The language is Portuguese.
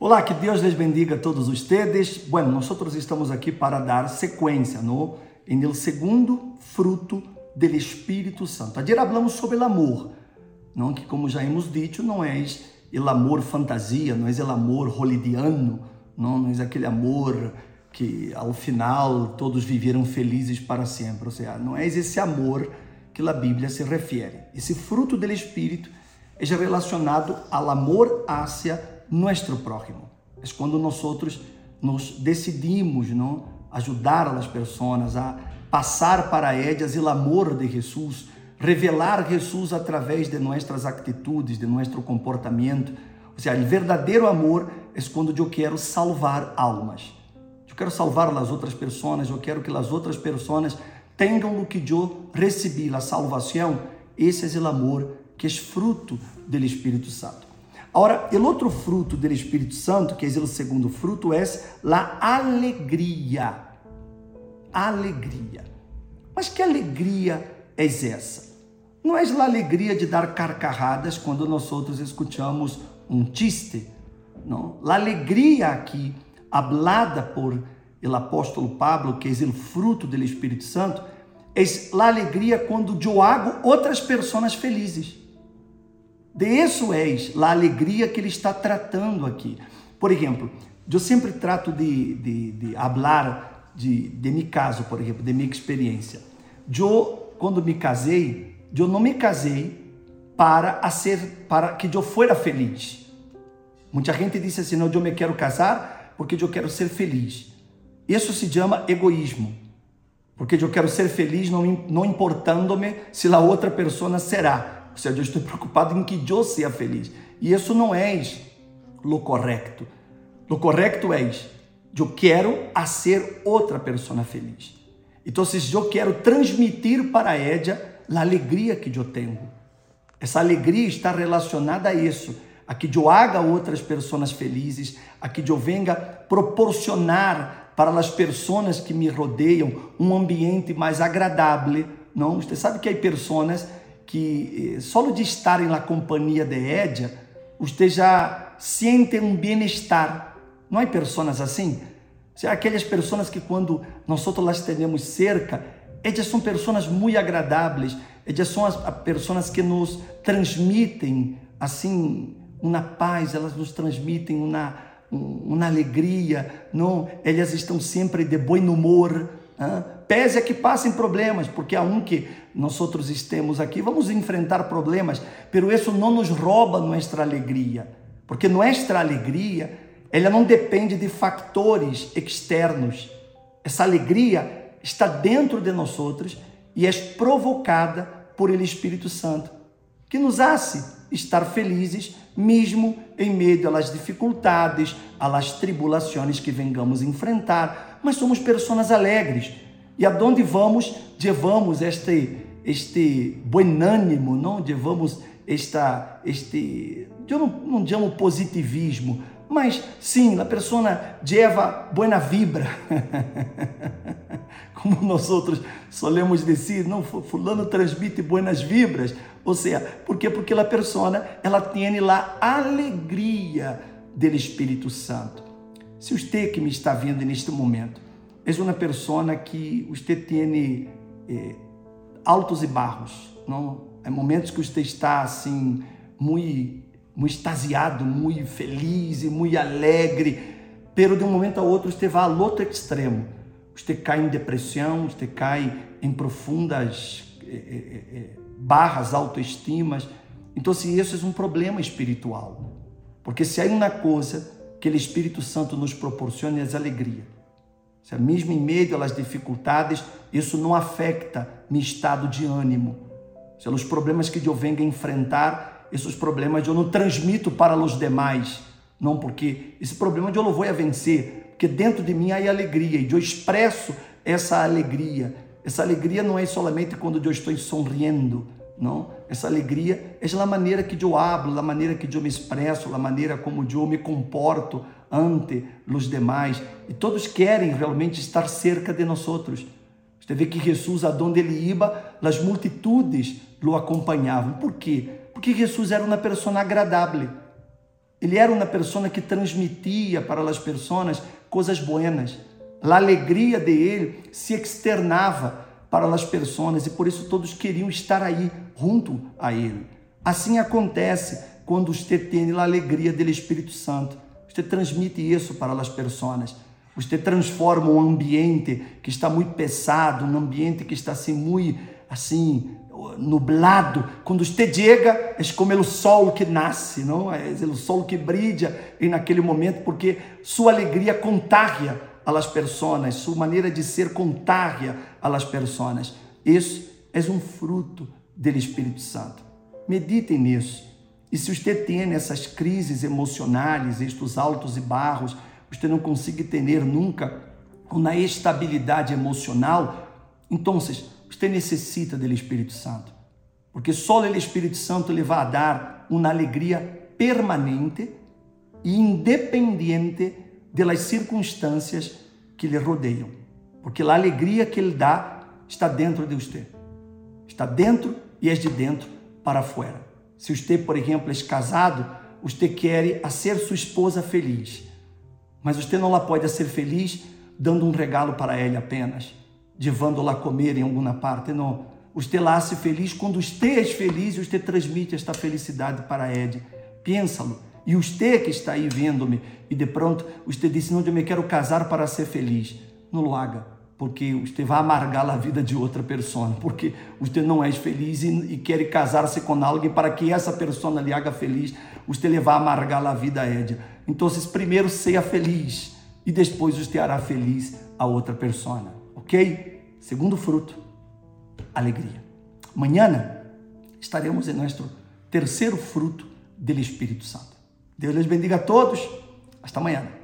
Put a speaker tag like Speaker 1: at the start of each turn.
Speaker 1: Olá, que Deus les bendiga a todos ustedes. Bueno, nosotros estamos aqui para dar sequência no en el segundo fruto del Espírito Santo. Ayer hablamos sobre o amor, não que como já hemos dicho, não é o amor fantasia, não é o amor holidiano, não, não é aquele amor que ao final todos viveram felizes para sempre. Ou seja, não é esse amor que a Bíblia se refere. Esse fruto do Espírito é relacionado ao amor hacia nuestro prójimo. Quando nós nos decidimos não, ajudar as pessoas a passar para elas o amor de Jesus, revelar Jesus através de nossas atitudes, de nosso comportamento. Ou seja, o verdadeiro amor é quando eu quero salvar almas. Eu quero salvar as outras pessoas, eu quero que as outras pessoas tenham o que eu recebi, a salvação. Esse é o amor que é fruto do Espírito Santo. Agora, o outro fruto do Espírito Santo, que é o segundo fruto, é a alegria. Alegria. Mas que alegria é essa? Não é a alegria de dar carcajadas quando nós outros escutamos um chiste. Não. A alegria aqui, hablada por o apóstolo Pablo, que é o fruto do Espírito Santo, é a alegria quando eu hago outras pessoas felizes. Isso é a alegria que ele está tratando aqui. Por exemplo, eu sempre trato de, de, de hablar de, de meu caso, por exemplo, de minha experiência. Eu, quando me casei, eu não me casei para ser, para que eu fosse feliz. Muita gente disse assim, não, eu me quero casar porque eu quero ser feliz. Isso se chama egoísmo. Porque eu quero ser feliz não, não importando-me se a outra pessoa será. Seja, eu estou preocupado em que eu seja feliz. E isso não é o correto. O correto é eu quero ser outra pessoa feliz. Então, eu quero transmitir para ela a alegria que eu tenho. Essa alegria está relacionada a isso, a que eu haga outras pessoas felizes, a que eu venha proporcionar para as pessoas que me rodeiam um ambiente mais agradável. Não, você sabe que há pessoas que eh, só de estarem na companhia de Edia, você já sente um bem-estar. Não há pessoas assim? Aquelas pessoas que quando nós las temos cerca, elas são pessoas muito agradáveis, elas são as pessoas que nos transmitem assim uma paz, elas nos transmitem uma, uma alegria, não? Elas estão sempre de bom humor, Pese a que passem problemas, porque há um que nós outros estemos aqui, vamos enfrentar problemas, pero isso não nos rouba nossa alegria, porque nossa alegria, ela não depende de fatores externos. Essa alegria está dentro de nós outros e é provocada por ele Espírito Santo, que nos hace estar felizes mesmo em meio às dificuldades, às tribulações que vengamos enfrentar, mas somos pessoas alegres. E aonde vamos, levamos este este bom ânimo, não levamos esta este eu não, não chamo positivismo, mas sim, a pessoa leva boa vibra. Como nós outros solemos dizer, não, fulano transmite boas vibras. Ou seja, por quê? Porque a pessoa, ela tem lá alegria do Espírito Santo. Se você que me está vendo neste momento, é uma pessoa que você tem eh, altos e baixos, não? Há momentos que você está assim, muito, muito extasiado, muito feliz e muito alegre, pero de um momento a outro você vai ao outro extremo. Você cai em depressão, você cai em profundas eh, eh, eh barras autoestimas. Então, se isso é um problema espiritual. Porque se há uma coisa que o Espírito Santo nos proporciona é a alegria. Se mesmo em meio às dificuldades, isso não afeta meu estado de ânimo. Se os problemas que eu venho enfrentar, esses problemas eu não transmito para os demais. Não, porque esse problema eu não vou a vencer, porque dentro de mim há alegria e eu expresso essa alegria essa alegria não é somente quando eu estou sorrindo, não. Essa alegria é a maneira que eu hablo, a maneira que eu me expresso, a maneira como eu me comporto ante os demais. E todos querem realmente estar cerca de nós outros. Você vê que Jesus, aonde ele ia, as multitudes o acompanhavam. Por quê? Porque Jesus era uma pessoa agradável. Ele era uma pessoa que transmitia para as pessoas coisas buenas. A alegria de ele se externava para as pessoas e por isso todos queriam estar aí junto a ele. Assim acontece quando você tem a alegria do Espírito Santo. Você transmite isso para as pessoas. Você transforma um ambiente que está muito pesado, um ambiente que está assim muito assim nublado. Quando você chega, é como o sol que nasce, não? É o sol que brilha e naquele momento, porque sua alegria contagia as pessoas, sua maneira de ser contagia as pessoas. Isso é um fruto do Espírito Santo. Meditem nisso. E se você tem essas crises emocionais, estes altos e barros, você não consegue ter nunca uma estabilidade emocional, então você necessita do Espírito Santo. Porque só o Espírito Santo lhe vai dar uma alegria permanente e independente das circunstâncias que lhe rodeiam. Porque a alegria que ele dá está dentro de você. Está dentro e é de dentro para fora. Se você, por exemplo, é casado, você quer ser sua esposa feliz. Mas você não pode ser feliz dando um regalo para ela apenas, levando-la comer em alguma parte. Não. Você lá se feliz quando você é feliz você transmite esta felicidade para Ed. Pensa-lo. E você que está aí vendo-me e de pronto você disse, não, eu me quero casar para ser feliz. Não lo haga porque você vai amargar a vida de outra pessoa, porque você não é feliz e, e quer casar-se com alguém para que essa pessoa lhe haga feliz, você lhe vai amargar a vida a. Então, primeiro seja feliz e depois você hará feliz a outra pessoa, ok? Segundo fruto, alegria. Amanhã estaremos em nosso terceiro fruto do Espírito Santo. Deus les bendiga a todos. Hasta amanhã.